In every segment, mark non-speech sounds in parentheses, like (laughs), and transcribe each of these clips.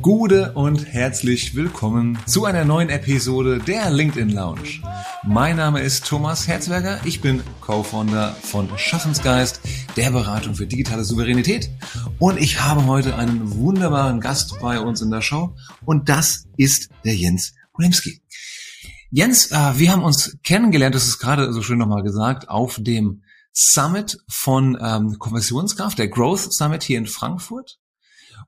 Gude und herzlich willkommen zu einer neuen Episode der LinkedIn Lounge. Mein Name ist Thomas Herzberger, ich bin Co-Founder von Schaffensgeist, der Beratung für digitale Souveränität und ich habe heute einen wunderbaren Gast bei uns in der Show und das ist der Jens Bremski. Jens, äh, wir haben uns kennengelernt, das ist gerade so schön nochmal gesagt, auf dem Summit von ähm, Konversionskraft, der Growth Summit hier in Frankfurt.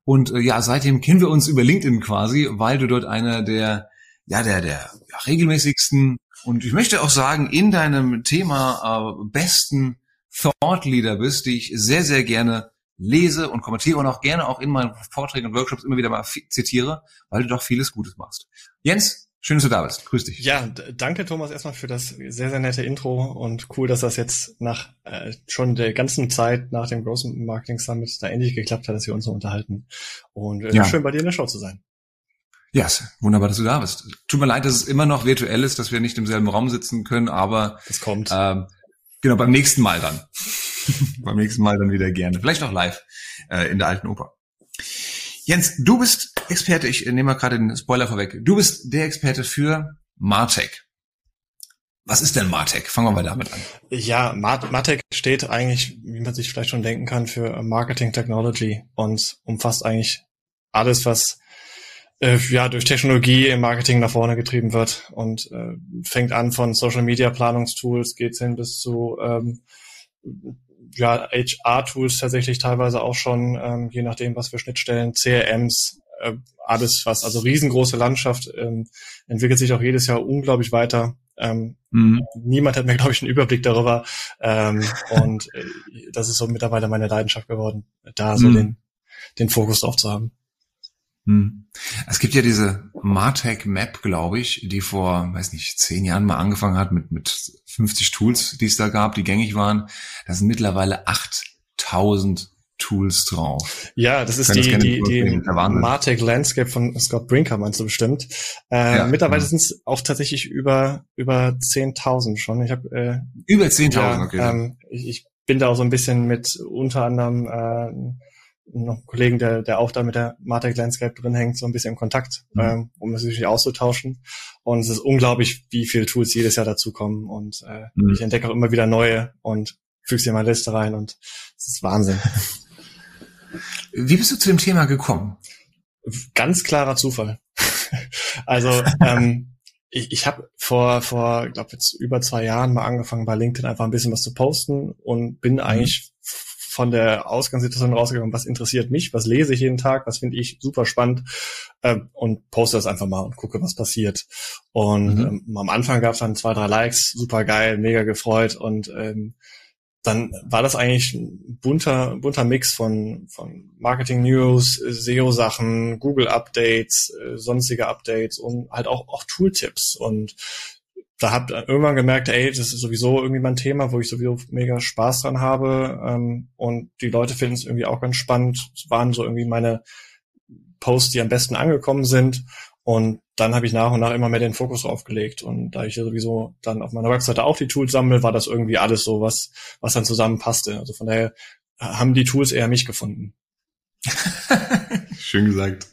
Und äh, ja, seitdem kennen wir uns über LinkedIn quasi, weil du dort einer der, ja, der, der ja, regelmäßigsten und ich möchte auch sagen, in deinem Thema äh, besten Thought Leader bist, die ich sehr, sehr gerne lese und kommentiere und auch gerne auch in meinen Vorträgen und Workshops immer wieder mal zitiere, weil du doch vieles Gutes machst. Jens, Schön, dass du da bist. Grüß dich. Ja, danke Thomas erstmal für das sehr, sehr nette Intro und cool, dass das jetzt nach äh, schon der ganzen Zeit nach dem Growth Marketing Summit da endlich geklappt hat, dass wir uns so unterhalten. Und äh, ja. schön bei dir in der Show zu sein. Ja, yes, wunderbar, dass du da bist. Tut mir leid, dass es immer noch virtuell ist, dass wir nicht im selben Raum sitzen können, aber das kommt. Ähm, genau, beim nächsten Mal dann. (laughs) beim nächsten Mal dann wieder gerne. Vielleicht auch live äh, in der alten Oper. Jens, du bist Experte, ich nehme mal gerade den Spoiler vorweg. Du bist der Experte für Martech. Was ist denn Martech? Fangen wir mal damit an. Ja, Martech steht eigentlich, wie man sich vielleicht schon denken kann, für Marketing Technology und umfasst eigentlich alles, was äh, ja durch Technologie im Marketing nach vorne getrieben wird und äh, fängt an von Social Media Planungstools, geht hin bis zu ähm, ja, HR-Tools tatsächlich teilweise auch schon, ähm, je nachdem, was für Schnittstellen, CRMs, äh, alles was, also riesengroße Landschaft, ähm, entwickelt sich auch jedes Jahr unglaublich weiter. Ähm, mhm. Niemand hat mehr, (laughs) glaube ich, einen Überblick darüber. Ähm, und äh, das ist so mittlerweile meine Leidenschaft geworden, da so mhm. den, den Fokus drauf zu haben. Hm. Es gibt ja diese Martech Map, glaube ich, die vor, weiß nicht, zehn Jahren mal angefangen hat mit, mit 50 Tools, die es da gab, die gängig waren. Da sind mittlerweile 8000 Tools drauf. Ja, das ist die, die, die Martech Landscape von Scott Brinker, meinst du bestimmt. Äh, ja, mittlerweile ja. sind es auch tatsächlich über, über 10.000 schon. Ich habe äh, Über 10.000, ja, okay. Ähm, ich, ich bin da auch so ein bisschen mit unter anderem äh, noch einen Kollegen, der, der auch da mit der Martech Landscape drin hängt, so ein bisschen in Kontakt, mhm. ähm, um es sich auszutauschen. Und es ist unglaublich, wie viele Tools jedes Jahr dazukommen. Und äh, mhm. ich entdecke auch immer wieder neue und füge sie in meine Liste rein und es ist Wahnsinn. (laughs) Wie bist du zu dem Thema gekommen? Ganz klarer Zufall. (laughs) also ähm, ich, ich habe vor, vor, glaube jetzt über zwei Jahren mal angefangen bei LinkedIn einfach ein bisschen was zu posten und bin mhm. eigentlich von der Ausgangssituation rausgegangen, was interessiert mich, was lese ich jeden Tag, was finde ich super spannend äh, und poste das einfach mal und gucke, was passiert. Und mhm. ähm, am Anfang gab es dann zwei, drei Likes, super geil, mega gefreut und ähm, dann war das eigentlich ein bunter, bunter Mix von, von Marketing News, SEO-Sachen, Google Updates, äh, sonstige Updates und halt auch, auch Tooltips. Und da habt irgendwann gemerkt, ey, das ist sowieso irgendwie mein Thema, wo ich sowieso mega Spaß dran habe. Ähm, und die Leute finden es irgendwie auch ganz spannend. Es waren so irgendwie meine Posts, die am besten angekommen sind. Und dann habe ich nach und nach immer mehr den Fokus aufgelegt. Und da ich ja sowieso dann auf meiner Webseite auch die Tools sammle, war das irgendwie alles so, was, was dann zusammenpasste. Also von daher haben die Tools eher mich gefunden. Schön gesagt.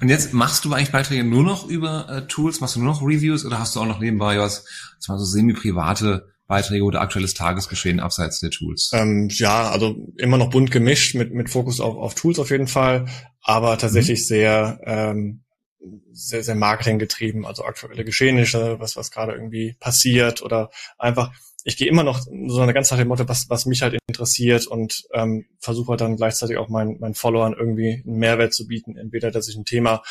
Und jetzt machst du eigentlich Beiträge nur noch über äh, Tools, machst du nur noch Reviews oder hast du auch noch nebenbei was, zwar so semi-private Beiträge oder aktuelles Tagesgeschehen abseits der Tools? Ähm, ja, also immer noch bunt gemischt mit, mit Fokus auf, auf Tools auf jeden Fall, aber tatsächlich mhm. sehr, ähm, sehr, sehr Marketing getrieben, also aktuelle Geschehnisse, was, was gerade irgendwie passiert oder einfach ich gehe immer noch so eine ganz nach dem Motto, was, was mich halt interessiert und ähm, versuche dann gleichzeitig auch meinen, meinen Followern irgendwie einen Mehrwert zu bieten. Entweder, dass ich ein Thema,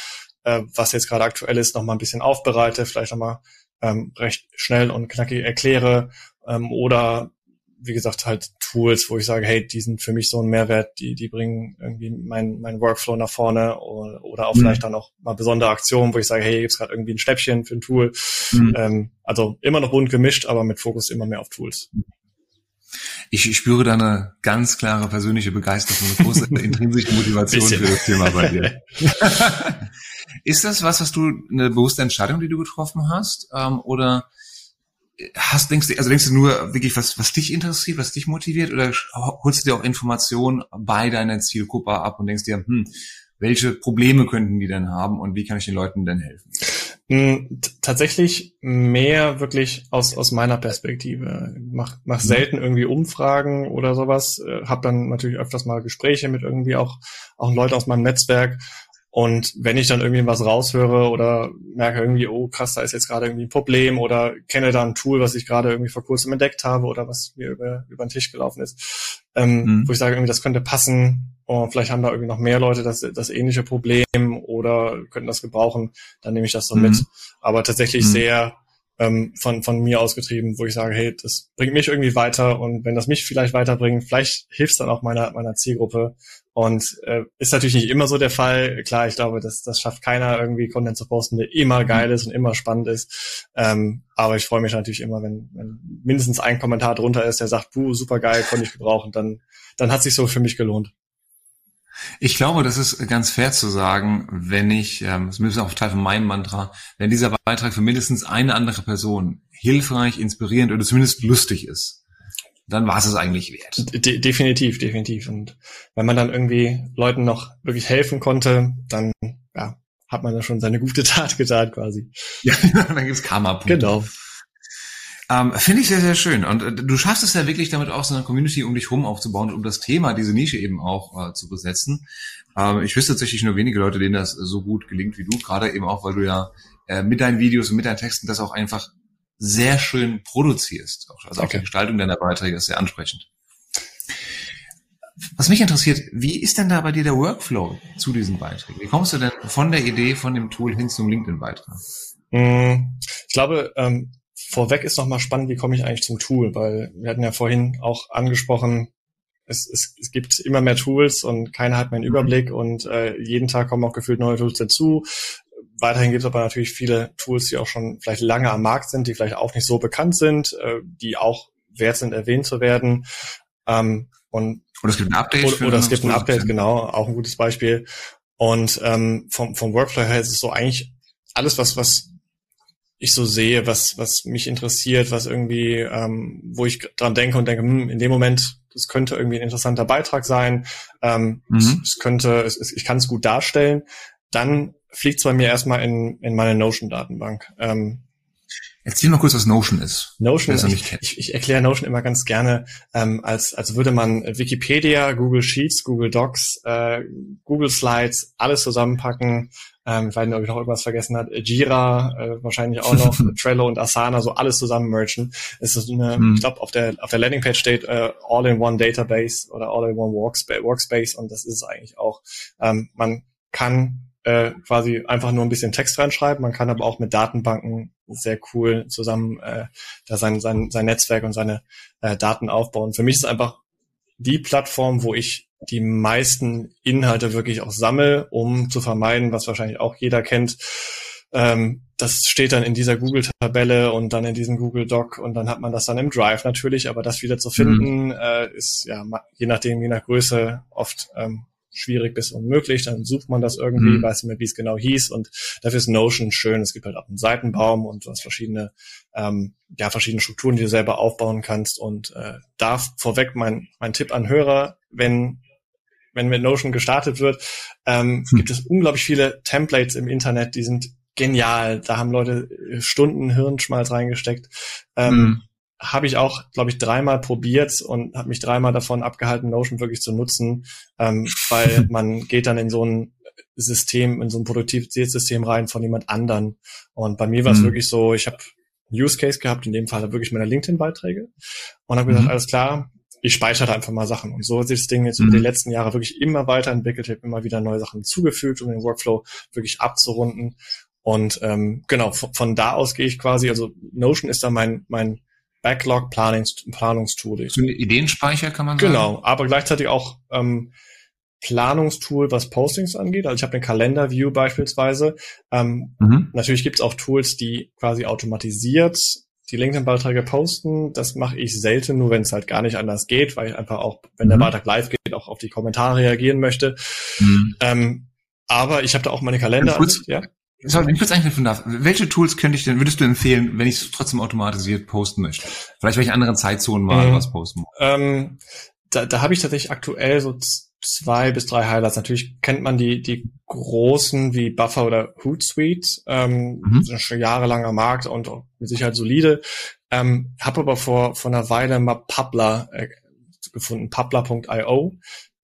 äh, was jetzt gerade aktuell ist, nochmal ein bisschen aufbereite, vielleicht nochmal ähm, recht schnell und knackig erkläre ähm, oder wie gesagt, halt Tools, wo ich sage, hey, die sind für mich so ein Mehrwert, die, die bringen irgendwie meinen mein Workflow nach vorne oder, oder auch mhm. vielleicht dann auch mal besondere Aktionen, wo ich sage, hey, hier gibt's gerade irgendwie ein Schnäppchen für ein Tool. Mhm. Ähm, also immer noch bunt gemischt, aber mit Fokus immer mehr auf Tools. Ich, ich spüre da eine ganz klare persönliche Begeisterung, eine große (laughs) intrinsische Motivation für das Thema bei dir. (laughs) Ist das was, was du eine bewusste Entscheidung, die du getroffen hast, ähm, oder hast, denkst du, also denkst du nur wirklich, was, was dich interessiert, was dich motiviert, oder holst du dir auch Informationen bei deiner Zielgruppe ab und denkst dir, hm, welche Probleme könnten die denn haben und wie kann ich den Leuten denn helfen? Hm, tatsächlich mehr wirklich aus, aus meiner Perspektive. Mach, mach mhm. selten irgendwie Umfragen oder sowas. Äh, hab dann natürlich öfters mal Gespräche mit irgendwie auch, auch Leuten aus meinem Netzwerk und wenn ich dann irgendwie was raushöre oder merke irgendwie, oh krass, da ist jetzt gerade irgendwie ein Problem oder kenne da ein Tool, was ich gerade irgendwie vor kurzem entdeckt habe oder was mir über, über den Tisch gelaufen ist, ähm, mhm. wo ich sage, irgendwie das könnte passen und vielleicht haben da irgendwie noch mehr Leute das, das ähnliche Problem oder könnten das gebrauchen, dann nehme ich das so mhm. mit. Aber tatsächlich mhm. sehr ähm, von, von mir ausgetrieben, wo ich sage, hey, das bringt mich irgendwie weiter und wenn das mich vielleicht weiterbringt, vielleicht hilft es dann auch meiner, meiner Zielgruppe und äh, ist natürlich nicht immer so der Fall. Klar, ich glaube, das, das schafft keiner irgendwie Content zu posten, der immer geil ist und immer spannend ist. Ähm, aber ich freue mich natürlich immer, wenn, wenn mindestens ein Kommentar drunter ist, der sagt, puh, super geil, konnte ich gebrauchen, dann, dann hat sich so für mich gelohnt. Ich glaube, das ist ganz fair zu sagen, wenn ich, ähm, das ist auch Teil von meinem Mantra, wenn dieser Beitrag für mindestens eine andere Person hilfreich, inspirierend oder zumindest lustig ist, dann war es es eigentlich wert. De definitiv, definitiv. Und wenn man dann irgendwie Leuten noch wirklich helfen konnte, dann ja, hat man da schon seine gute (laughs) Tat getan quasi. Ja, (laughs) dann gibt's Karma-Punkte. Genau. Ähm, Finde ich sehr, sehr schön. Und äh, du schaffst es ja wirklich damit auch so eine Community um dich rum aufzubauen und um das Thema, diese Nische eben auch äh, zu besetzen. Ähm, ich wüsste tatsächlich nur wenige Leute, denen das so gut gelingt wie du, gerade eben auch, weil du ja äh, mit deinen Videos und mit deinen Texten das auch einfach sehr schön produzierst. Also okay. auch die Gestaltung deiner Beiträge ist sehr ansprechend. Was mich interessiert, wie ist denn da bei dir der Workflow zu diesen Beiträgen? Wie kommst du denn von der Idee von dem Tool hin zum LinkedIn-Beitrag? Hm, ich glaube, ähm, vorweg ist noch mal spannend, wie komme ich eigentlich zum Tool, weil wir hatten ja vorhin auch angesprochen, es, es, es gibt immer mehr Tools und keiner hat mehr einen mhm. Überblick und äh, jeden Tag kommen auch gefühlt neue Tools dazu. Weiterhin gibt es aber natürlich viele Tools, die auch schon vielleicht lange am Markt sind, die vielleicht auch nicht so bekannt sind, äh, die auch wert sind, erwähnt zu werden. Ähm, und oder es gibt ein Update. Oder, oder es gibt ein Update, genau, auch ein gutes Beispiel. Und ähm, vom, vom Workflow her ist es so eigentlich alles, was, was ich so sehe, was, was mich interessiert, was irgendwie, ähm, wo ich dran denke und denke, hm, in dem Moment, das könnte irgendwie ein interessanter Beitrag sein, ähm, mhm. es, es, könnte, es, ich kann es gut darstellen, dann fliegt es bei mir erstmal in, in meine Notion-Datenbank. Ähm, Erzähl mal kurz, was Notion ist. Notion, ich, ich, ich erkläre Notion immer ganz gerne, ähm, als, als würde man Wikipedia, Google Sheets, Google Docs, äh, Google Slides, alles zusammenpacken. Ähm, ich weiß nicht, ob ich noch irgendwas vergessen hat. Jira, äh, wahrscheinlich auch noch, (laughs) Trello und Asana, so alles zusammen merchen. Es ist eine, hm. ich glaube, auf der, auf der Landingpage steht äh, All-in-One Database oder All-in-One Workspace, Workspace und das ist es eigentlich auch. Ähm, man kann äh, quasi einfach nur ein bisschen Text reinschreiben. Man kann aber auch mit Datenbanken sehr cool zusammen äh, da sein, sein, sein Netzwerk und seine äh, Daten aufbauen. Für mich ist einfach die Plattform, wo ich die meisten Inhalte wirklich auch sammle, um zu vermeiden, was wahrscheinlich auch jeder kennt. Ähm, das steht dann in dieser Google-Tabelle und dann in diesem Google Doc und dann hat man das dann im Drive natürlich, aber das wieder zu finden, mhm. äh, ist ja je nachdem, je nach Größe oft ähm, schwierig bis unmöglich. Dann sucht man das irgendwie, mhm. weiß nicht mehr, wie es genau hieß. Und dafür ist Notion schön. Es gibt halt auch einen Seitenbaum und du hast verschiedene, ähm, ja, verschiedene Strukturen, die du selber aufbauen kannst. Und äh, da vorweg mein, mein Tipp an Hörer, wenn wenn mit Notion gestartet wird, ähm, hm. gibt es unglaublich viele Templates im Internet, die sind genial. Da haben Leute Stunden Hirnschmalz reingesteckt. Ähm, hm habe ich auch, glaube ich, dreimal probiert und habe mich dreimal davon abgehalten, Notion wirklich zu nutzen, ähm, (laughs) weil man geht dann in so ein System, in so ein Produktivitätssystem rein von jemand anderen. Und bei mir war es mhm. wirklich so, ich habe Use Case gehabt, in dem Fall wirklich meine LinkedIn-Beiträge und habe gesagt, mhm. alles klar, ich speichere einfach mal Sachen. Und so hat sich das Ding jetzt mhm. über die letzten Jahre wirklich immer weiterentwickelt. Ich habe immer wieder neue Sachen zugefügt, um den Workflow wirklich abzurunden. Und ähm, genau, von, von da aus gehe ich quasi, also Notion ist da mein, mein Backlog Planungs Planungstool. So ein Ideenspeicher kann man sagen. Genau, aber gleichzeitig auch ähm, Planungstool, was Postings angeht. Also ich habe den Kalender View beispielsweise. Ähm, mhm. Natürlich gibt es auch Tools, die quasi automatisiert die LinkedIn-Beiträge posten. Das mache ich selten, nur wenn es halt gar nicht anders geht, weil ich einfach auch, wenn mhm. der Beitrag live geht, auch auf die Kommentare reagieren möchte. Mhm. Ähm, aber ich habe da auch meine Kalender. Kurz, ja? Sorry, ich kurz einknüpfen darf. Welche Tools könnte ich denn, würdest du empfehlen, wenn ich es trotzdem automatisiert posten möchte? Vielleicht welche anderen Zeitzonen mal mhm. was posten muss? Ähm, da, da habe ich tatsächlich aktuell so zwei bis drei Highlights. Natürlich kennt man die, die großen wie Buffer oder Hootsuite, ähm, mhm. sind schon jahrelanger Markt und mit Sicherheit solide. Ähm, habe aber vor, vor einer Weile mal Publer äh, gefunden, publer.io.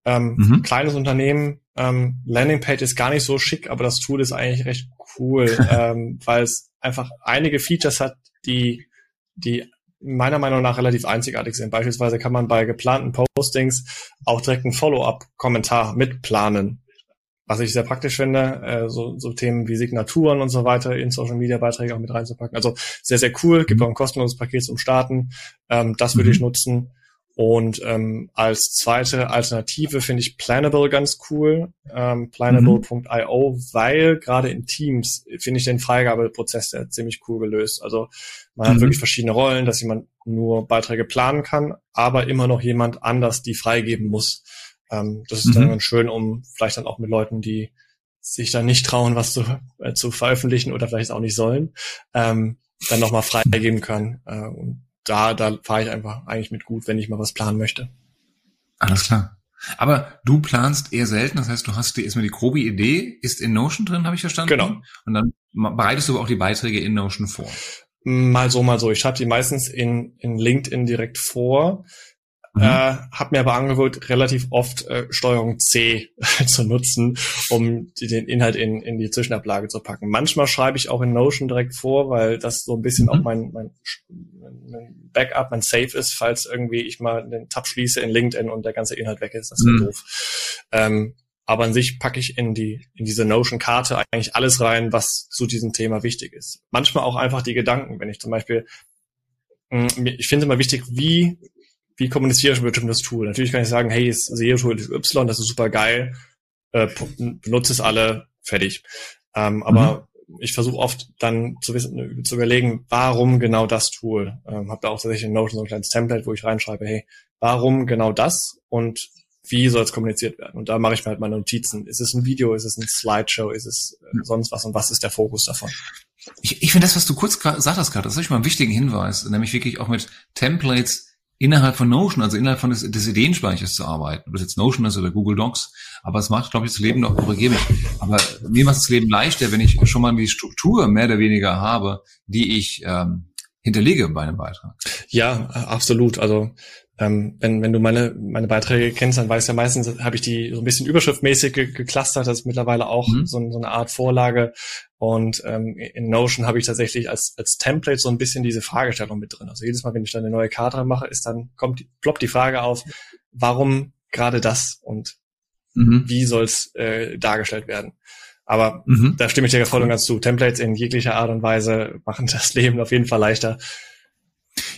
Ähm, mhm. Kleines Unternehmen, ähm, Landingpage ist gar nicht so schick, aber das Tool ist eigentlich recht cool, (laughs) ähm, weil es einfach einige Features hat, die, die meiner Meinung nach relativ einzigartig sind. Beispielsweise kann man bei geplanten Postings auch direkt einen Follow-up-Kommentar mitplanen, was ich sehr praktisch finde, äh, so, so Themen wie Signaturen und so weiter in Social-Media-Beiträge auch mit reinzupacken. Also sehr, sehr cool, gibt mhm. auch ein kostenloses Paket zum Starten. Ähm, das würde mhm. ich nutzen. Und ähm, als zweite Alternative finde ich Planable ganz cool, ähm, planable.io, weil gerade in Teams finde ich den Freigabeprozess ziemlich cool gelöst. Also man mhm. hat wirklich verschiedene Rollen, dass jemand nur Beiträge planen kann, aber immer noch jemand anders die freigeben muss. Ähm, das ist mhm. dann ganz schön, um vielleicht dann auch mit Leuten, die sich dann nicht trauen, was zu, äh, zu veröffentlichen oder vielleicht auch nicht sollen, ähm, dann nochmal freigeben kann. Äh, und da, da fahre ich einfach eigentlich mit gut, wenn ich mal was planen möchte. Alles klar. Aber du planst eher selten, das heißt, du hast dir erstmal die grobe Idee, ist in Notion drin, habe ich verstanden? Genau. Und dann bereitest du aber auch die Beiträge in Notion vor. Mal so, mal so. Ich schreibe die meistens in, in LinkedIn direkt vor. Mhm. Äh, habe mir aber angewöhnt, relativ oft äh, Steuerung C zu nutzen, um die, den Inhalt in, in die Zwischenablage zu packen. Manchmal schreibe ich auch in Notion direkt vor, weil das so ein bisschen mhm. auch mein, mein, mein Backup, mein Save ist, falls irgendwie ich mal den Tab schließe in LinkedIn und der ganze Inhalt weg ist. Das ist mhm. doof. Ähm, aber an sich packe ich in die in diese Notion-Karte eigentlich alles rein, was zu diesem Thema wichtig ist. Manchmal auch einfach die Gedanken, wenn ich zum Beispiel hm, ich finde immer wichtig, wie wie kommuniziere ich mit dem das Tool? Natürlich kann ich sagen, hey, ist SEO-Tool Y, das ist super geil, äh, benutze es alle, fertig. Ähm, aber mhm. ich versuche oft dann zu wissen, zu überlegen, warum genau das Tool. Ähm, habe da auch tatsächlich in Notion so ein kleines Template, wo ich reinschreibe, hey, warum genau das und wie soll es kommuniziert werden? Und da mache ich mir halt meine Notizen. Ist es ein Video, ist es ein Slideshow, ist es äh, sonst was und was ist der Fokus davon? Ich, ich finde das, was du kurz gesagt hast gerade, das ist mal einen wichtigen Hinweis, nämlich wirklich auch mit Templates innerhalb von Notion, also innerhalb von des, des Ideenspeichers zu arbeiten, ob das jetzt Notion ist oder Google Docs, aber es macht, glaube ich, das Leben noch, korrigiere mich, aber mir macht das Leben leichter, wenn ich schon mal die Struktur mehr oder weniger habe, die ich ähm, hinterlege bei einem Beitrag. Ja, absolut. Also ähm, wenn, wenn du meine, meine Beiträge kennst, dann weißt du ja meistens, habe ich die so ein bisschen überschriftmäßig ge geclustert. Das ist mittlerweile auch mhm. so, so, eine Art Vorlage. Und ähm, in Notion habe ich tatsächlich als, als Template so ein bisschen diese Fragestellung mit drin. Also jedes Mal, wenn ich da eine neue Karte mache, ist dann, kommt die, ploppt die Frage auf, warum gerade das und mhm. wie soll es äh, dargestellt werden? Aber mhm. da stimme ich dir voll und ganz zu. Templates in jeglicher Art und Weise machen das Leben auf jeden Fall leichter.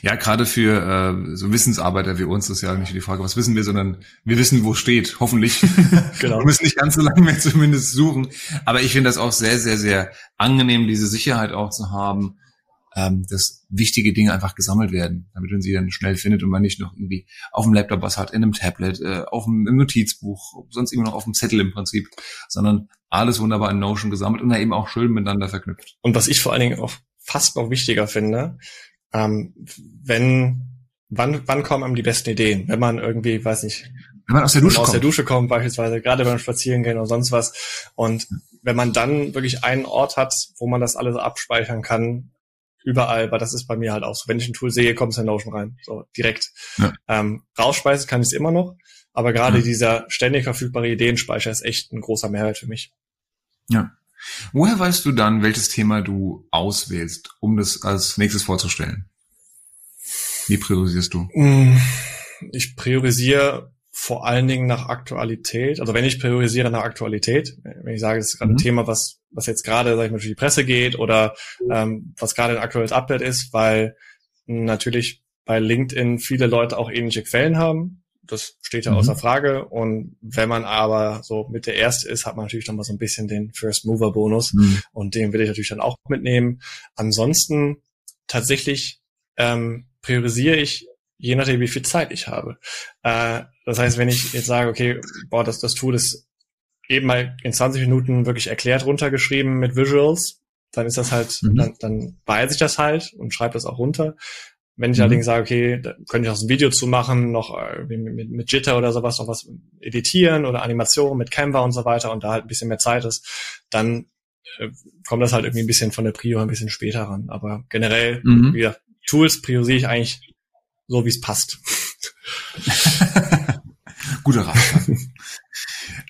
Ja, gerade für äh, so Wissensarbeiter wie uns ist ja nicht die Frage, was wissen wir, sondern wir wissen, wo steht, hoffentlich. (laughs) genau. wir müssen nicht ganz so lange mehr zumindest suchen. Aber ich finde das auch sehr, sehr, sehr angenehm, diese Sicherheit auch zu haben, ähm, dass wichtige Dinge einfach gesammelt werden, damit man sie dann schnell findet und man nicht noch irgendwie auf dem Laptop was hat, in einem Tablet, äh, auf dem im Notizbuch, sonst immer noch auf dem Zettel im Prinzip, sondern alles wunderbar in Notion gesammelt und dann eben auch schön miteinander verknüpft. Und was ich vor allen Dingen auch fast noch wichtiger finde, ähm, wenn, wann, wann kommen einem die besten Ideen? Wenn man irgendwie, weiß nicht, wenn man aus der Dusche, aus kommt. der Dusche kommt, beispielsweise, gerade beim Spazierengehen oder sonst was. Und wenn man dann wirklich einen Ort hat, wo man das alles abspeichern kann, überall, weil das ist bei mir halt auch so. Wenn ich ein Tool sehe, kommt es in Notion rein, so direkt. Ja. Ähm, rausspeisen kann ich es immer noch, aber gerade ja. dieser ständig verfügbare Ideenspeicher ist echt ein großer Mehrwert für mich. Ja. Woher weißt du dann, welches Thema du auswählst, um das als nächstes vorzustellen? Wie priorisierst du? Mm, ich priorisiere vor allen Dingen nach Aktualität. Also wenn ich priorisiere nach Aktualität, wenn ich sage, es ist gerade mhm. ein Thema, was, was jetzt gerade, sag ich mal, durch die Presse geht oder ähm, was gerade ein aktuelles Update ist, weil natürlich bei LinkedIn viele Leute auch ähnliche Quellen haben das steht ja mhm. außer Frage. Und wenn man aber so mit der Erste ist, hat man natürlich dann mal so ein bisschen den First Mover Bonus. Mhm. Und den will ich natürlich dann auch mitnehmen. Ansonsten tatsächlich ähm, priorisiere ich je nachdem, wie viel Zeit ich habe. Äh, das heißt, wenn ich jetzt sage, okay, boah, das, das Tool ist eben mal in 20 Minuten wirklich erklärt runtergeschrieben mit Visuals. Dann ist das halt, mhm. dann, dann weiß ich das halt und schreibe das auch runter. Wenn ich mhm. allerdings sage, okay, da könnte ich auch ein Video zu machen, noch äh, mit, mit Jitter oder sowas, noch was editieren oder Animationen mit Canva und so weiter und da halt ein bisschen mehr Zeit ist, dann äh, kommt das halt irgendwie ein bisschen von der Prio ein bisschen später ran. Aber generell, mhm. wieder Tools priorisiere ich eigentlich so, wie es passt. (laughs) Guter Rat. (laughs)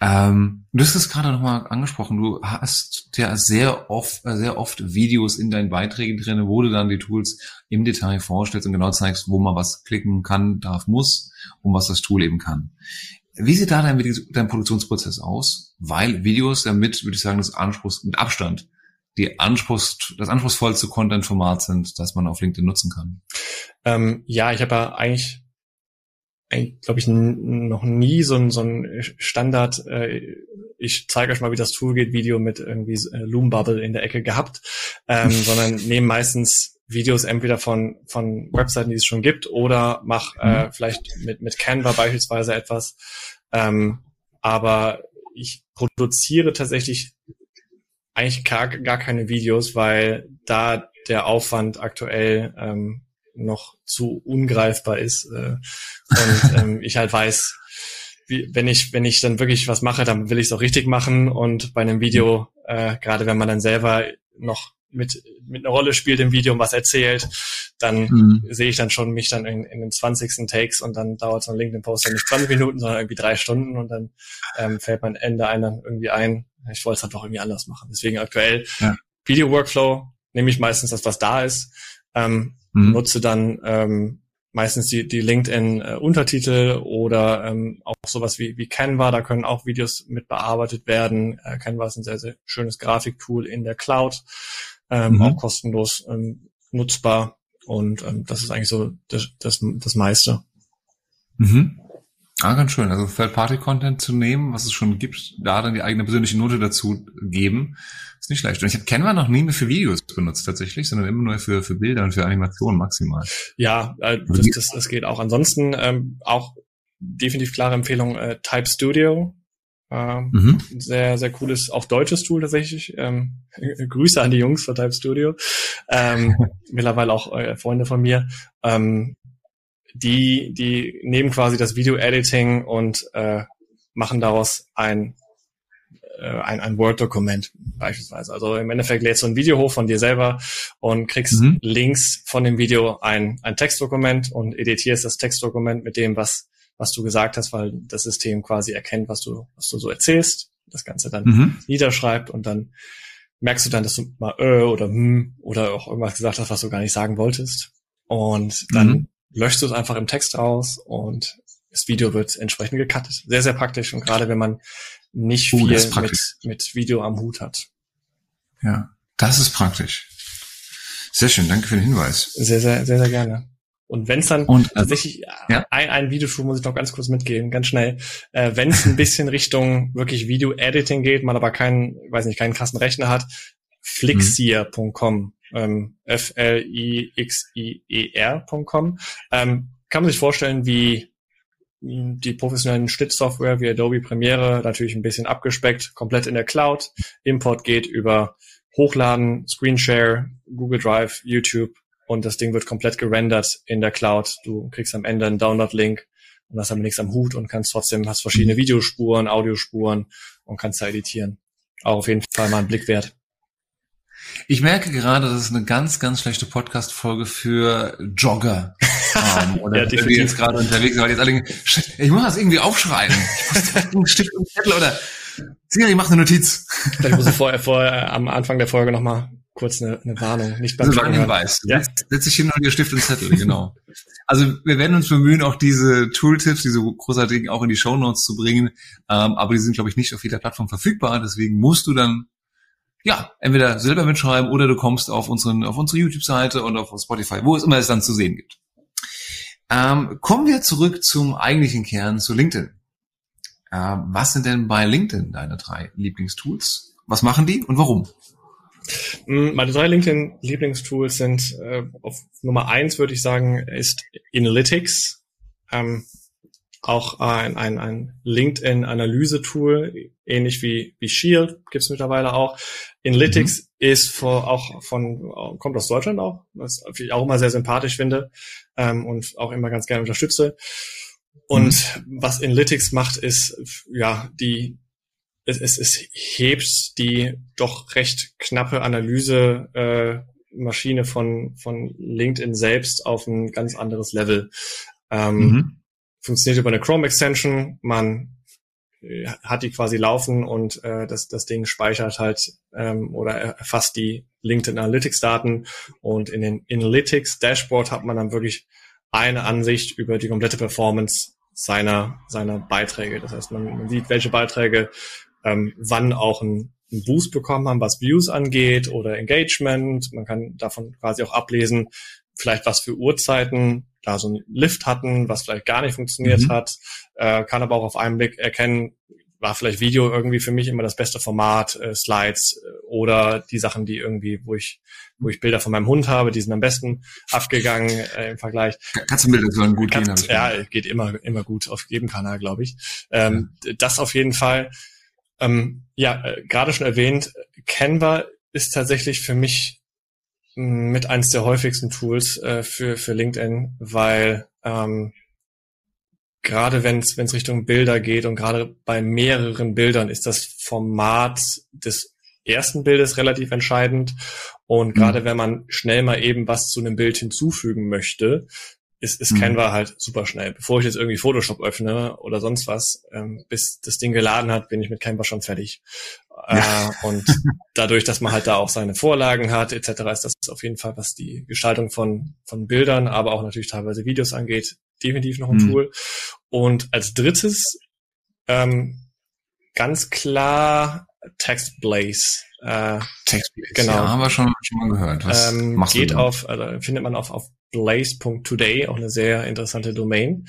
ähm, du hast es gerade nochmal angesprochen. Du hast ja sehr oft, äh, sehr oft Videos in deinen Beiträgen drin, wo du dann die Tools im Detail vorstellst und genau zeigst, wo man was klicken kann, darf, muss und was das Tool eben kann. Wie sieht da dein, dein Produktionsprozess aus? Weil Videos damit, würde ich sagen, das Anspruchs mit Abstand die Anspruchs, das anspruchsvollste Content-Format sind, das man auf LinkedIn nutzen kann. Ähm, ja, ich habe ja eigentlich glaube ich, noch nie so ein, so ein Standard, äh, ich zeige euch mal, wie das Tool geht, Video mit irgendwie äh, Loom Bubble in der Ecke gehabt, ähm, (laughs) sondern nehme meistens Videos entweder von, von Webseiten, die es schon gibt, oder mach äh, mhm. vielleicht mit, mit Canva beispielsweise etwas. Ähm, aber ich produziere tatsächlich eigentlich gar, gar keine Videos, weil da der Aufwand aktuell ähm, noch zu ungreifbar ist. Äh, und (laughs) ähm, ich halt weiß, wie, wenn ich, wenn ich dann wirklich was mache, dann will ich es auch richtig machen. Und bei einem Video, äh, gerade wenn man dann selber noch mit, mit einer Rolle spielt im Video und was erzählt, dann mhm. sehe ich dann schon mich dann in, in den 20. Takes und dann dauert so ein LinkedIn-Post dann nicht 20 Minuten, sondern irgendwie drei Stunden und dann ähm, fällt mein Ende einem irgendwie ein. Ich wollte es halt doch irgendwie anders machen. Deswegen aktuell ja. Video-Workflow nehme ich meistens das, was da ist. Ähm, mhm. nutze dann ähm, meistens die, die LinkedIn-Untertitel äh, oder ähm, auch sowas wie, wie Canva, da können auch Videos mit bearbeitet werden. Äh, Canva ist ein sehr, sehr schönes Grafiktool in der Cloud, ähm, mhm. auch kostenlos ähm, nutzbar und ähm, das ist eigentlich so das, das, das meiste. Mhm. Ah, ganz schön. Also Third-Party-Content zu nehmen, was es schon gibt, da dann die eigene persönliche Note dazu geben, ist nicht leicht. Und ich habe Canva noch nie mehr für Videos benutzt tatsächlich, sondern immer nur für, für Bilder und für Animationen maximal. Ja, äh, das, das, das geht auch. Ansonsten ähm, auch definitiv klare Empfehlung äh, Type Studio. Ähm, mhm. Sehr, sehr cooles, auch deutsches Tool tatsächlich. Ähm, (laughs) Grüße an die Jungs von Type Studio. Ähm, (laughs) mittlerweile auch äh, Freunde von mir. Ähm, die, die nehmen quasi das Video-Editing und äh, machen daraus ein, äh, ein, ein Word-Dokument beispielsweise. Also im Endeffekt lädst du ein Video hoch von dir selber und kriegst mhm. links von dem Video ein, ein Textdokument und editierst das Textdokument mit dem, was, was du gesagt hast, weil das System quasi erkennt, was du, was du so erzählst, das Ganze dann mhm. niederschreibt und dann merkst du dann, dass du mal äh oder hm oder auch irgendwas gesagt hast, was du gar nicht sagen wolltest. Und dann mhm löscht du es einfach im Text raus und das Video wird entsprechend gecuttet. Sehr, sehr praktisch und gerade wenn man nicht uh, viel mit, mit Video am Hut hat. Ja, das ist praktisch. Sehr schön, danke für den Hinweis. Sehr, sehr, sehr, sehr gerne. Und wenn es dann und, äh, tatsächlich ja? ein, ein Videoschul muss ich noch ganz kurz mitgeben, ganz schnell. Äh, wenn es ein bisschen Richtung wirklich Video-Editing geht, man aber keinen, weiß nicht, keinen krassen Rechner hat, flixier.com ähm, F-L-I-X-I-E-R.com. Ähm, kann man sich vorstellen, wie die professionellen Schnittsoftware wie Adobe Premiere, natürlich ein bisschen abgespeckt, komplett in der Cloud. Import geht über Hochladen, Screenshare, Google Drive, YouTube und das Ding wird komplett gerendert in der Cloud. Du kriegst am Ende einen Download-Link und hast aber nichts am Hut und kannst trotzdem, hast verschiedene Videospuren, Audiospuren und kannst da editieren. Auch auf jeden Fall mal einen Blick wert. Ich merke gerade, das ist eine ganz, ganz schlechte Podcast-Folge für Jogger. Um, ähm, (laughs) oder ja, die jetzt gerade unterwegs sind, weil jetzt alle, ich muss das irgendwie aufschreiben. Ich muss einen Stift und Zettel oder Siri, mach eine Notiz. Vielleicht muss ich vorher, vorher am Anfang der Folge nochmal kurz eine, eine Warnung, nicht beim also ein Hinweis. Ja. Setz dich hin und dir Stift und Zettel, genau. Also wir werden uns bemühen, auch diese Tooltips, diese großartigen auch in die Show Notes zu bringen. Ähm, aber die sind, glaube ich, nicht auf jeder Plattform verfügbar. Deswegen musst du dann ja, entweder selber mitschreiben oder du kommst auf, unseren, auf unsere YouTube-Seite und auf Spotify, wo es immer es dann zu sehen gibt. Ähm, kommen wir zurück zum eigentlichen Kern, zu LinkedIn. Ähm, was sind denn bei LinkedIn deine drei Lieblingstools? Was machen die und warum? Mm, meine drei LinkedIn-Lieblingstools sind äh, auf Nummer eins würde ich sagen, ist Analytics. Ähm, auch ein, ein, ein LinkedIn-Analyse-Tool, ähnlich wie, wie Shield gibt's mittlerweile auch. Inlytics mhm. ist vor, auch von, kommt aus Deutschland auch, was ich auch immer sehr sympathisch finde ähm, und auch immer ganz gerne unterstütze. Und mhm. was Inlytics macht, ist ja die es, es, es hebt die doch recht knappe Analyse äh, Maschine von von LinkedIn selbst auf ein ganz anderes Level. Ähm, mhm. Funktioniert über eine Chrome Extension. Man hat die quasi laufen und äh, das, das Ding speichert halt ähm, oder erfasst die LinkedIn Analytics Daten und in den Analytics Dashboard hat man dann wirklich eine Ansicht über die komplette Performance seiner, seiner Beiträge. Das heißt, man, man sieht, welche Beiträge ähm, wann auch ein, ein Boost bekommen haben, was Views angeht oder Engagement. Man kann davon quasi auch ablesen, vielleicht was für Uhrzeiten da so ein Lift hatten, was vielleicht gar nicht funktioniert mhm. hat. Äh, kann aber auch auf einen Blick erkennen, war vielleicht Video irgendwie für mich immer das beste Format, äh, Slides äh, oder die Sachen, die irgendwie, wo ich, wo ich Bilder von meinem Hund habe, die sind am besten abgegangen äh, im Vergleich. Katzenbilder sollen gut Kann, gehen. Ja, geht immer, immer gut auf jedem Kanal, glaube ich. Ähm, ja. Das auf jeden Fall. Ähm, ja, äh, gerade schon erwähnt, Canva ist tatsächlich für mich mit eins der häufigsten Tools äh, für, für LinkedIn, weil ähm, gerade wenn es Richtung Bilder geht und gerade bei mehreren Bildern ist das Format des ersten Bildes relativ entscheidend. Und mhm. gerade wenn man schnell mal eben was zu einem Bild hinzufügen möchte, ist, ist mhm. Canva halt super schnell. Bevor ich jetzt irgendwie Photoshop öffne oder sonst was, ähm, bis das Ding geladen hat, bin ich mit Canva schon fertig. Ja. Äh, und dadurch, dass man halt da auch seine Vorlagen hat, etc., ist das auf jeden Fall, was die Gestaltung von, von Bildern, aber auch natürlich teilweise Videos angeht, definitiv noch ein mhm. Tool. Und als drittes ähm, ganz klar Text Blaze. Äh, Text Blaze, genau. Ja, haben wir schon, schon mal gehört. Was ähm, geht auf, also findet man auf, auf blaze.today, auch eine sehr interessante Domain.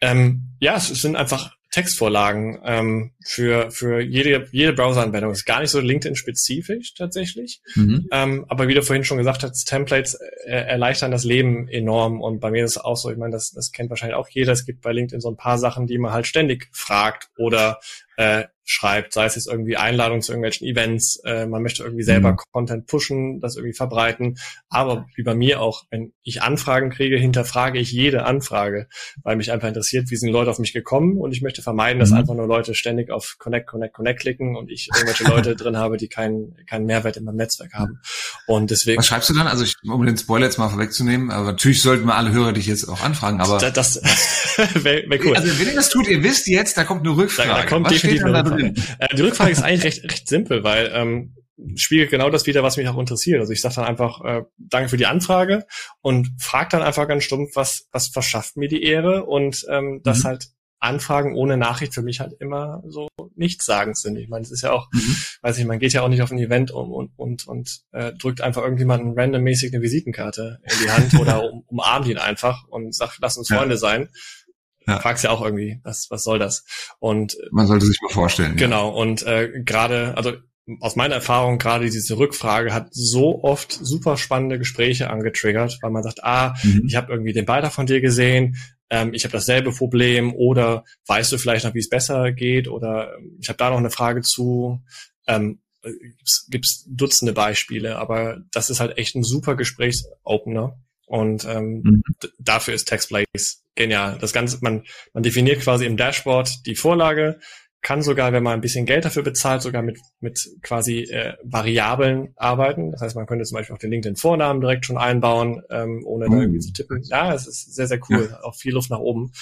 Ähm, ja, es sind einfach Textvorlagen ähm, für, für jede, jede Browser-Anwendung. Ist gar nicht so LinkedIn-spezifisch tatsächlich. Mhm. Ähm, aber wie du vorhin schon gesagt hast, Templates äh, erleichtern das Leben enorm. Und bei mir ist es auch so, ich meine, das, das kennt wahrscheinlich auch jeder. Es gibt bei LinkedIn so ein paar Sachen, die man halt ständig fragt oder äh, schreibt, sei es jetzt irgendwie Einladungen zu irgendwelchen Events, äh, man möchte irgendwie selber mhm. Content pushen, das irgendwie verbreiten, aber wie bei mir auch, wenn ich Anfragen kriege, hinterfrage ich jede Anfrage, weil mich einfach interessiert, wie sind Leute auf mich gekommen und ich möchte vermeiden, dass mhm. einfach nur Leute ständig auf Connect, Connect, Connect klicken und ich irgendwelche Leute (laughs) drin habe, die keinen, keinen Mehrwert in meinem Netzwerk haben. Und deswegen. Was schreibst du dann? Also ich, um den Spoiler jetzt mal vorwegzunehmen, aber natürlich sollten wir alle Hörer dich jetzt auch anfragen, aber. Das, (laughs) das wäre wär cool. Also wenn ihr das tut, ihr wisst jetzt, da kommt eine Rückfrage. Da, da kommt Was definitiv eine Rückfrage. Äh, die Rückfrage ist eigentlich recht, recht simpel, weil ähm, spiegelt genau das wieder, was mich auch interessiert. Also ich sage dann einfach, äh, danke für die Anfrage und frage dann einfach ganz stumpf, was, was verschafft mir die Ehre und ähm, das mhm. halt Anfragen ohne Nachricht für mich halt immer so nichts sagen sind. Ich meine, es ist ja auch, mhm. weiß ich, man geht ja auch nicht auf ein Event um und und und äh, drückt einfach irgendjemanden randommäßig eine Visitenkarte in die Hand (laughs) oder um, umarmt ihn einfach und sagt, lass uns Freunde ja. sein ja. fragst ja auch irgendwie, was, was soll das? Und man sollte sich mal vorstellen. Genau. Ja. Und äh, gerade, also aus meiner Erfahrung gerade diese Rückfrage hat so oft super spannende Gespräche angetriggert, weil man sagt, ah, mhm. ich habe irgendwie den Beitrag von dir gesehen, ähm, ich habe dasselbe Problem oder weißt du vielleicht noch, wie es besser geht oder ähm, ich habe da noch eine Frage zu. Ähm, gibt's, gibt's Dutzende Beispiele, aber das ist halt echt ein super Gesprächsopener. Und ähm, mhm. dafür ist TextBlaze genial. Das Ganze, man, man definiert quasi im Dashboard die Vorlage, kann sogar, wenn man ein bisschen Geld dafür bezahlt, sogar mit, mit quasi äh, Variablen arbeiten. Das heißt, man könnte zum Beispiel auch den LinkedIn-Vornamen direkt schon einbauen, ähm, ohne mhm. da irgendwie zu tippen. Ja, es ist sehr, sehr cool. Ja. Auch viel Luft nach oben.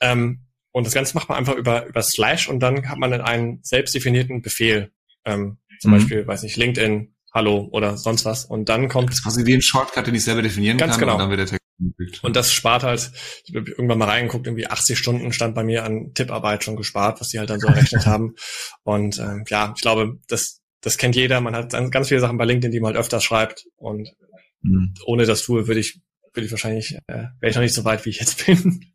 Ähm, und das Ganze macht man einfach über, über Slash und dann hat man dann einen selbst definierten Befehl. Ähm, zum mhm. Beispiel, weiß nicht, LinkedIn Hallo oder sonst was. Und dann kommt. Das ist quasi wie ein Shortcut, den ich selber definieren ganz kann. Genau. Und dann wird der Text. Und das spart halt, ich habe irgendwann mal reingeguckt, irgendwie 80 Stunden stand bei mir an Tipparbeit schon gespart, was die halt dann so errechnet (laughs) haben. Und ähm, ja, ich glaube, das, das kennt jeder. Man hat ganz viele Sachen bei LinkedIn, die man halt öfters schreibt. Und mhm. ohne das Tool würde ich, würde ich wahrscheinlich, äh, wäre ich noch nicht so weit, wie ich jetzt bin.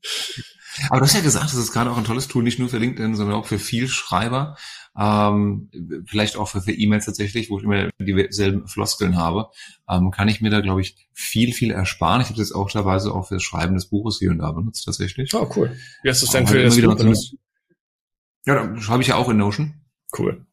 Aber du hast ja gesagt, das ist gerade auch ein tolles Tool, nicht nur für LinkedIn, sondern auch für viel Schreiber. Ähm, vielleicht auch für, für E-Mails tatsächlich, wo ich immer dieselben Floskeln habe, ähm, kann ich mir da, glaube ich, viel, viel ersparen. Ich habe das auch teilweise auch für das Schreiben des Buches hier und da benutzt tatsächlich. Oh, cool. Wie hast du es denn für das Buch benutzt? Ja, da schreibe ich ja auch in Notion. Cool.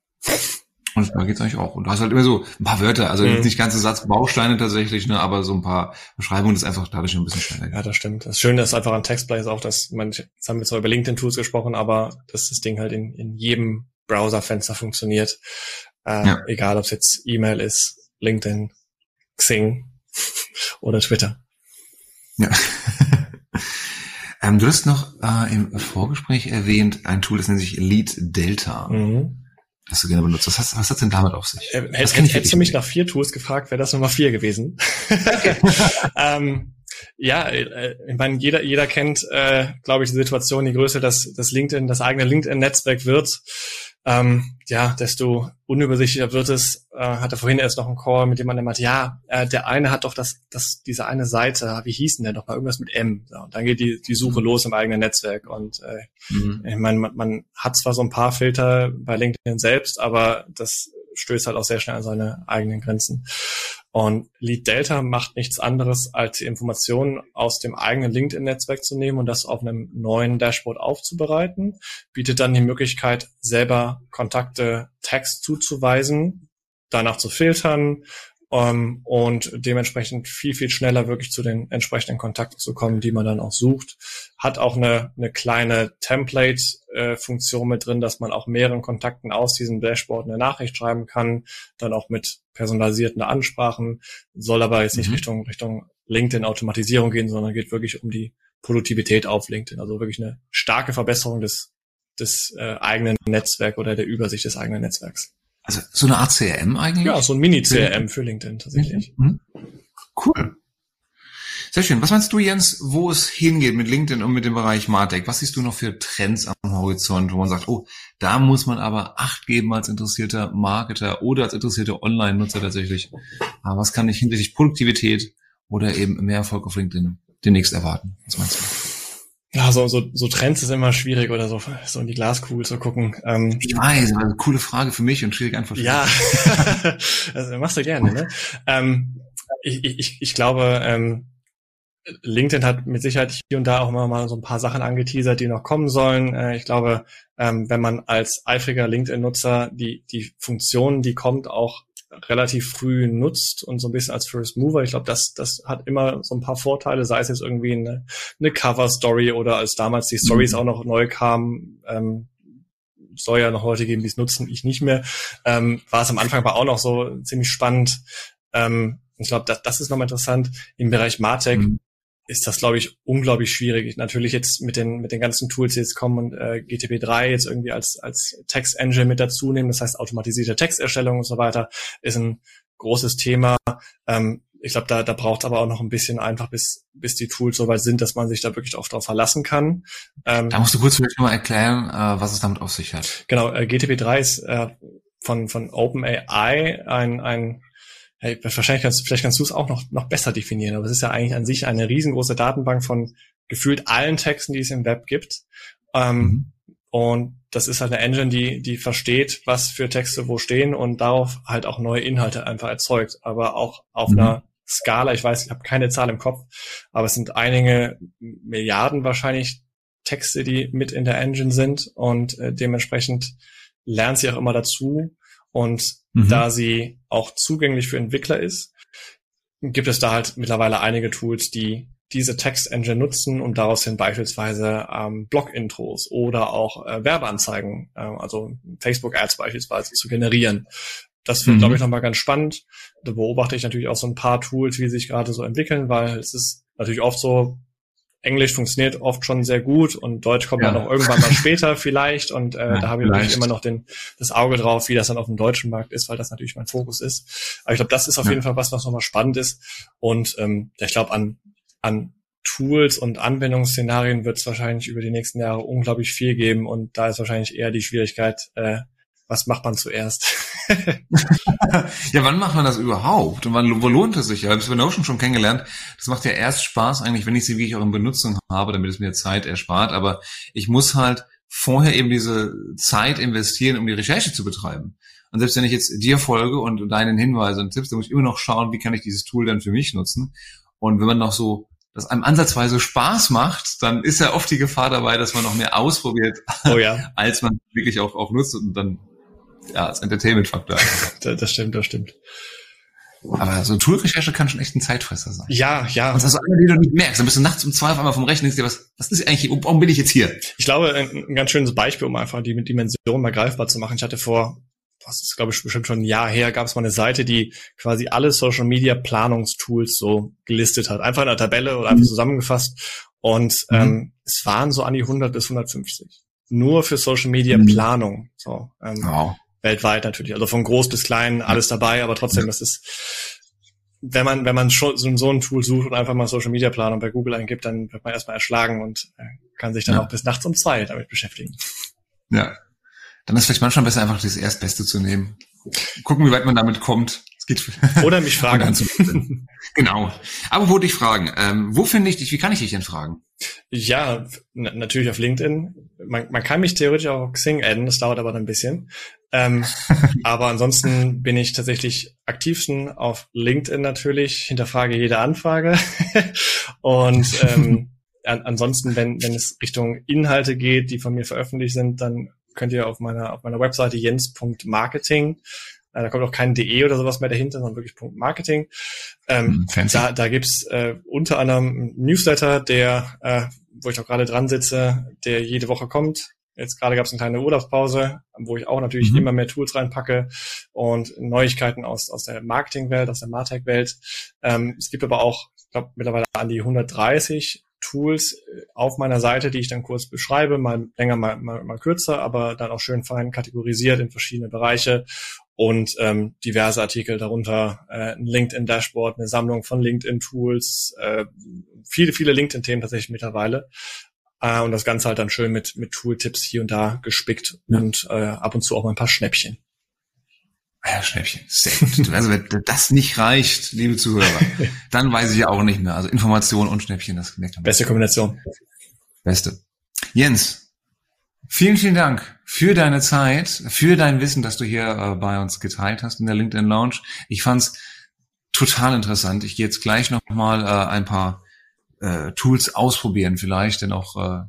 Und da geht's eigentlich auch. Und da hast halt immer so ein paar Wörter, also mhm. nicht ganze Satz Bausteine tatsächlich, ne, aber so ein paar Beschreibungen ist einfach dadurch ein bisschen schneller. Ja, das stimmt. Das Schöne ist einfach an Textplay ist auch, dass man, jetzt haben wir zwar über LinkedIn-Tools gesprochen, aber dass das Ding halt in, in jedem Browserfenster funktioniert. Äh, ja. Egal, ob es jetzt E-Mail ist, LinkedIn, Xing (laughs) oder Twitter. Ja. (laughs) ähm, du hast noch äh, im Vorgespräch erwähnt, ein Tool, das nennt sich Lead Delta. Mhm das du gerne benutzt. Was, hast, was hat denn damit auf sich? Äh, hätt, hättest du mich nach vier Tools gefragt, wäre das Nummer vier gewesen. (laughs) ähm, ja, äh, ich meine, jeder, jeder kennt, äh, glaube ich, die Situation, die Größe, dass das LinkedIn, das eigene LinkedIn-Netzwerk wird ähm, ja, desto unübersichtlicher wird es. Äh, hatte vorhin erst noch einen Call, mit dem man dann meinte, ja, äh, der eine hat doch das, das, diese eine Seite, wie hieß denn der doch mal, irgendwas mit M. So, und dann geht die, die Suche mhm. los im eigenen Netzwerk. Und äh, mhm. ich meine, man, man hat zwar so ein paar Filter bei LinkedIn selbst, aber das stößt halt auch sehr schnell an seine eigenen Grenzen. Und Lead Delta macht nichts anderes, als die Informationen aus dem eigenen LinkedIn-Netzwerk zu nehmen und das auf einem neuen Dashboard aufzubereiten, bietet dann die Möglichkeit, selber Kontakte Text zuzuweisen, danach zu filtern, ähm, und dementsprechend viel, viel schneller wirklich zu den entsprechenden Kontakten zu kommen, die man dann auch sucht. Hat auch eine, eine kleine Template-Funktion mit drin, dass man auch mehreren Kontakten aus diesem Dashboard eine Nachricht schreiben kann, dann auch mit personalisierten Ansprachen, soll aber jetzt nicht mhm. Richtung, Richtung LinkedIn-Automatisierung gehen, sondern geht wirklich um die Produktivität auf LinkedIn. Also wirklich eine starke Verbesserung des, des äh, eigenen Netzwerks oder der Übersicht des eigenen Netzwerks. Also so eine Art CRM eigentlich? Ja, so ein Mini-CRM für LinkedIn tatsächlich. Mhm. Cool. Sehr schön. Was meinst du, Jens, wo es hingeht mit LinkedIn und mit dem Bereich Martech? Was siehst du noch für Trends am Horizont, wo man sagt, oh, da muss man aber Acht geben als interessierter Marketer oder als interessierter Online-Nutzer tatsächlich. Aber was kann ich hinsichtlich Produktivität oder eben mehr Erfolg auf LinkedIn demnächst erwarten? Was meinst du? Ja, so, so, so Trends ist immer schwierig oder so, so in die Glaskugel zu gucken. Ähm, ich weiß, aber eine coole Frage für mich und schwierig einfach. Ja, das (laughs) machst du gerne. Ne? Ähm, ich, ich, ich glaube, ähm, LinkedIn hat mit Sicherheit hier und da auch immer mal so ein paar Sachen angeteasert, die noch kommen sollen. Äh, ich glaube, ähm, wenn man als eifriger LinkedIn-Nutzer die, die Funktion, die kommt, auch relativ früh nutzt und so ein bisschen als First Mover. Ich glaube, das, das hat immer so ein paar Vorteile, sei es jetzt irgendwie eine, eine Cover-Story oder als damals die Stories mhm. auch noch neu kamen, ähm, soll ja noch Leute geben, die es nutzen, ich nicht mehr. Ähm, war es am Anfang aber auch noch so ziemlich spannend. Ähm, ich glaube, das, das ist nochmal interessant. Im Bereich Martech mhm ist das, glaube ich, unglaublich schwierig. Natürlich jetzt mit den, mit den ganzen Tools, die jetzt kommen und äh, GTP3 jetzt irgendwie als, als Text-Engine mit dazu nehmen, das heißt automatisierte Texterstellung und so weiter, ist ein großes Thema. Ähm, ich glaube, da, da braucht aber auch noch ein bisschen einfach, bis, bis die Tools so weit sind, dass man sich da wirklich auch drauf verlassen kann. Ähm, da musst du kurz vielleicht mal erklären, äh, was es damit auf sich hat. Genau, äh, GTP3 ist äh, von, von OpenAI ein, ein hey, wahrscheinlich kannst, vielleicht kannst du es auch noch, noch besser definieren, aber es ist ja eigentlich an sich eine riesengroße Datenbank von gefühlt allen Texten, die es im Web gibt. Ähm, mhm. Und das ist halt eine Engine, die, die versteht, was für Texte wo stehen und darauf halt auch neue Inhalte einfach erzeugt. Aber auch auf mhm. einer Skala, ich weiß, ich habe keine Zahl im Kopf, aber es sind einige Milliarden wahrscheinlich Texte, die mit in der Engine sind und äh, dementsprechend lernt sie auch immer dazu und mhm. da sie auch zugänglich für Entwickler ist, gibt es da halt mittlerweile einige Tools, die diese Text-Engine nutzen und daraus hin beispielsweise ähm, Blog-Intros oder auch äh, Werbeanzeigen, äh, also Facebook-Ads beispielsweise zu generieren. Das wird, mhm. glaube ich, nochmal ganz spannend. Da beobachte ich natürlich auch so ein paar Tools, wie sie sich gerade so entwickeln, weil es ist natürlich oft so, Englisch funktioniert oft schon sehr gut und Deutsch kommt ja. dann noch irgendwann mal später (laughs) vielleicht und äh, ja, da habe ich natürlich immer noch den, das Auge drauf, wie das dann auf dem deutschen Markt ist, weil das natürlich mein Fokus ist. Aber ich glaube, das ist auf ja. jeden Fall was, was nochmal spannend ist und ähm, ich glaube, an, an Tools und Anwendungsszenarien wird es wahrscheinlich über die nächsten Jahre unglaublich viel geben und da ist wahrscheinlich eher die Schwierigkeit, äh, was macht man zuerst? (laughs) (laughs) ja, wann macht man das überhaupt? Und wann, wo lohnt es sich? Ich habe es bei Notion schon kennengelernt. Das macht ja erst Spaß eigentlich, wenn ich sie wirklich auch in Benutzung habe, damit es mir Zeit erspart. Aber ich muss halt vorher eben diese Zeit investieren, um die Recherche zu betreiben. Und selbst wenn ich jetzt dir folge und deinen Hinweisen und Tipps, dann muss ich immer noch schauen, wie kann ich dieses Tool dann für mich nutzen. Und wenn man noch so das einem ansatzweise Spaß macht, dann ist ja oft die Gefahr dabei, dass man noch mehr ausprobiert, oh ja. (laughs) als man wirklich auch, auch nutzt und dann ja, als Entertainment-Faktor. (laughs) das stimmt, das stimmt. Aber so Toolrecherche kann schon echt ein Zeitfresser sein. Ja, ja. Und das ist so eine, die du nicht merkst. Dann bist du nachts um zwei auf einmal vom Rechnen und denkst dir, was, was ist eigentlich, warum bin ich jetzt hier? Ich glaube, ein, ein ganz schönes Beispiel, um einfach die Dimension mal greifbar zu machen. Ich hatte vor was ist, glaube ich, bestimmt schon ein Jahr her, gab es mal eine Seite, die quasi alle Social Media Planungstools so gelistet hat. Einfach in einer Tabelle oder einfach mhm. zusammengefasst. Und mhm. ähm, es waren so an die 100 bis 150. Nur für Social Media mhm. Planung. So, ähm, wow. Weltweit natürlich. Also von groß bis klein alles dabei, aber trotzdem, das ist, wenn man, wenn man schon so, ein Tool sucht und einfach mal Social Media Planung bei Google eingibt, dann wird man erstmal erschlagen und äh, kann sich dann ja. auch bis nachts um zwei damit beschäftigen. Ja, dann ist vielleicht manchmal besser, einfach das Erstbeste zu nehmen. Gucken, wie weit man damit kommt. Es geht Oder mich (laughs) fragen. genau. Aber wo dich fragen? Ähm, wo finde ich dich? Wie kann ich dich denn fragen? Ja, natürlich auf LinkedIn. Man, man kann mich theoretisch auch auf Xing adden, das dauert aber dann ein bisschen. Ähm, (laughs) aber ansonsten bin ich tatsächlich aktivsten auf LinkedIn natürlich, hinterfrage jede Anfrage. (laughs) Und ähm, an, ansonsten, wenn, wenn es Richtung Inhalte geht, die von mir veröffentlicht sind, dann könnt ihr auf meiner, auf meiner Webseite jens.marketing, äh, da kommt auch kein DE oder sowas mehr dahinter, sondern wirklich Punkt Marketing. Ähm, hm, da da gibt's äh, unter anderem einen Newsletter, der, äh, wo ich auch gerade dran sitze, der jede Woche kommt. Jetzt gerade gab es eine kleine Urlaubspause, wo ich auch natürlich mhm. immer mehr Tools reinpacke und Neuigkeiten aus, aus der Marketingwelt, aus der Martech-Welt. Ähm, es gibt aber auch, ich glaube, mittlerweile an die 130 Tools äh, auf meiner Seite, die ich dann kurz beschreibe, mal länger, mal, mal, mal kürzer, aber dann auch schön fein kategorisiert in verschiedene Bereiche und ähm, diverse Artikel darunter, äh, ein LinkedIn-Dashboard, eine Sammlung von LinkedIn-Tools, äh, viele, viele LinkedIn-Themen tatsächlich mittlerweile. Äh, und das Ganze halt dann schön mit, mit Tool-Tipps hier und da gespickt ja. und äh, ab und zu auch mal ein paar Schnäppchen. Ja, Schnäppchen. Sehr gut. Also wenn das nicht reicht, liebe Zuhörer, (laughs) dann weiß ich ja auch nicht mehr. Also Information und Schnäppchen, das merkt man. Beste Kombination. Beste. Jens, vielen, vielen Dank für deine Zeit, für dein Wissen, das du hier äh, bei uns geteilt hast in der LinkedIn Lounge. Ich fand's total interessant. Ich gehe jetzt gleich nochmal äh, ein paar äh, Tools ausprobieren, vielleicht, denn auch äh,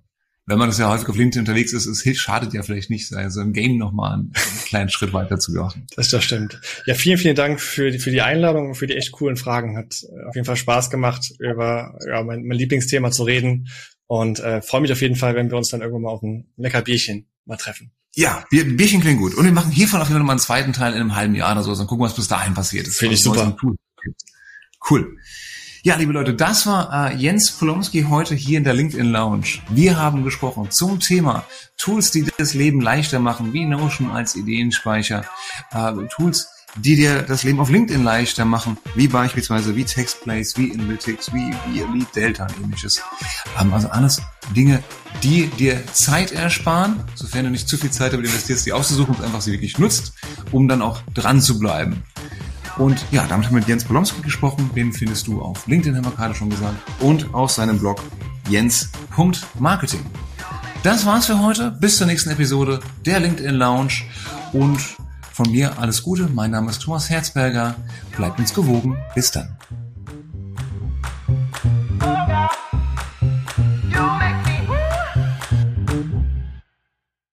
wenn man das ja häufig auf LinkedIn unterwegs ist, es schadet ja vielleicht nicht, also im Game nochmal einen, einen kleinen Schritt weiter zu machen. (laughs) Das, das stimmt. Ja, vielen, vielen Dank für die, für die Einladung und für die echt coolen Fragen. Hat auf jeden Fall Spaß gemacht, über ja, mein, mein Lieblingsthema zu reden und äh, freue mich auf jeden Fall, wenn wir uns dann irgendwann mal auf ein lecker Bierchen mal treffen. Ja, Bier, Bierchen klingt gut. Und wir machen hiervon auf jeden Fall mal einen zweiten Teil in einem halben Jahr oder so. Dann gucken, was bis dahin passiert ist. Finde ich super. Cool. Ja, liebe Leute, das war äh, Jens Polomski heute hier in der LinkedIn Lounge. Wir haben gesprochen zum Thema Tools, die das Leben leichter machen, wie Notion als Ideenspeicher, äh, Tools, die dir das Leben auf LinkedIn leichter machen, wie beispielsweise wie Textplace, wie Analytics, wie, wie Elite Delta und ähnliches. Ähm, also alles Dinge, die dir Zeit ersparen, sofern du nicht zu viel Zeit damit investierst, die auszusuchen und einfach sie wirklich nutzt, um dann auch dran zu bleiben. Und ja, damit haben wir mit Jens Polomski gesprochen. Den findest du auf LinkedIn, haben wir gerade schon gesagt. Und auf seinem Blog jens.marketing. Das war's für heute. Bis zur nächsten Episode der LinkedIn Lounge. Und von mir alles Gute. Mein Name ist Thomas Herzberger. Bleibt uns gewogen. Bis dann.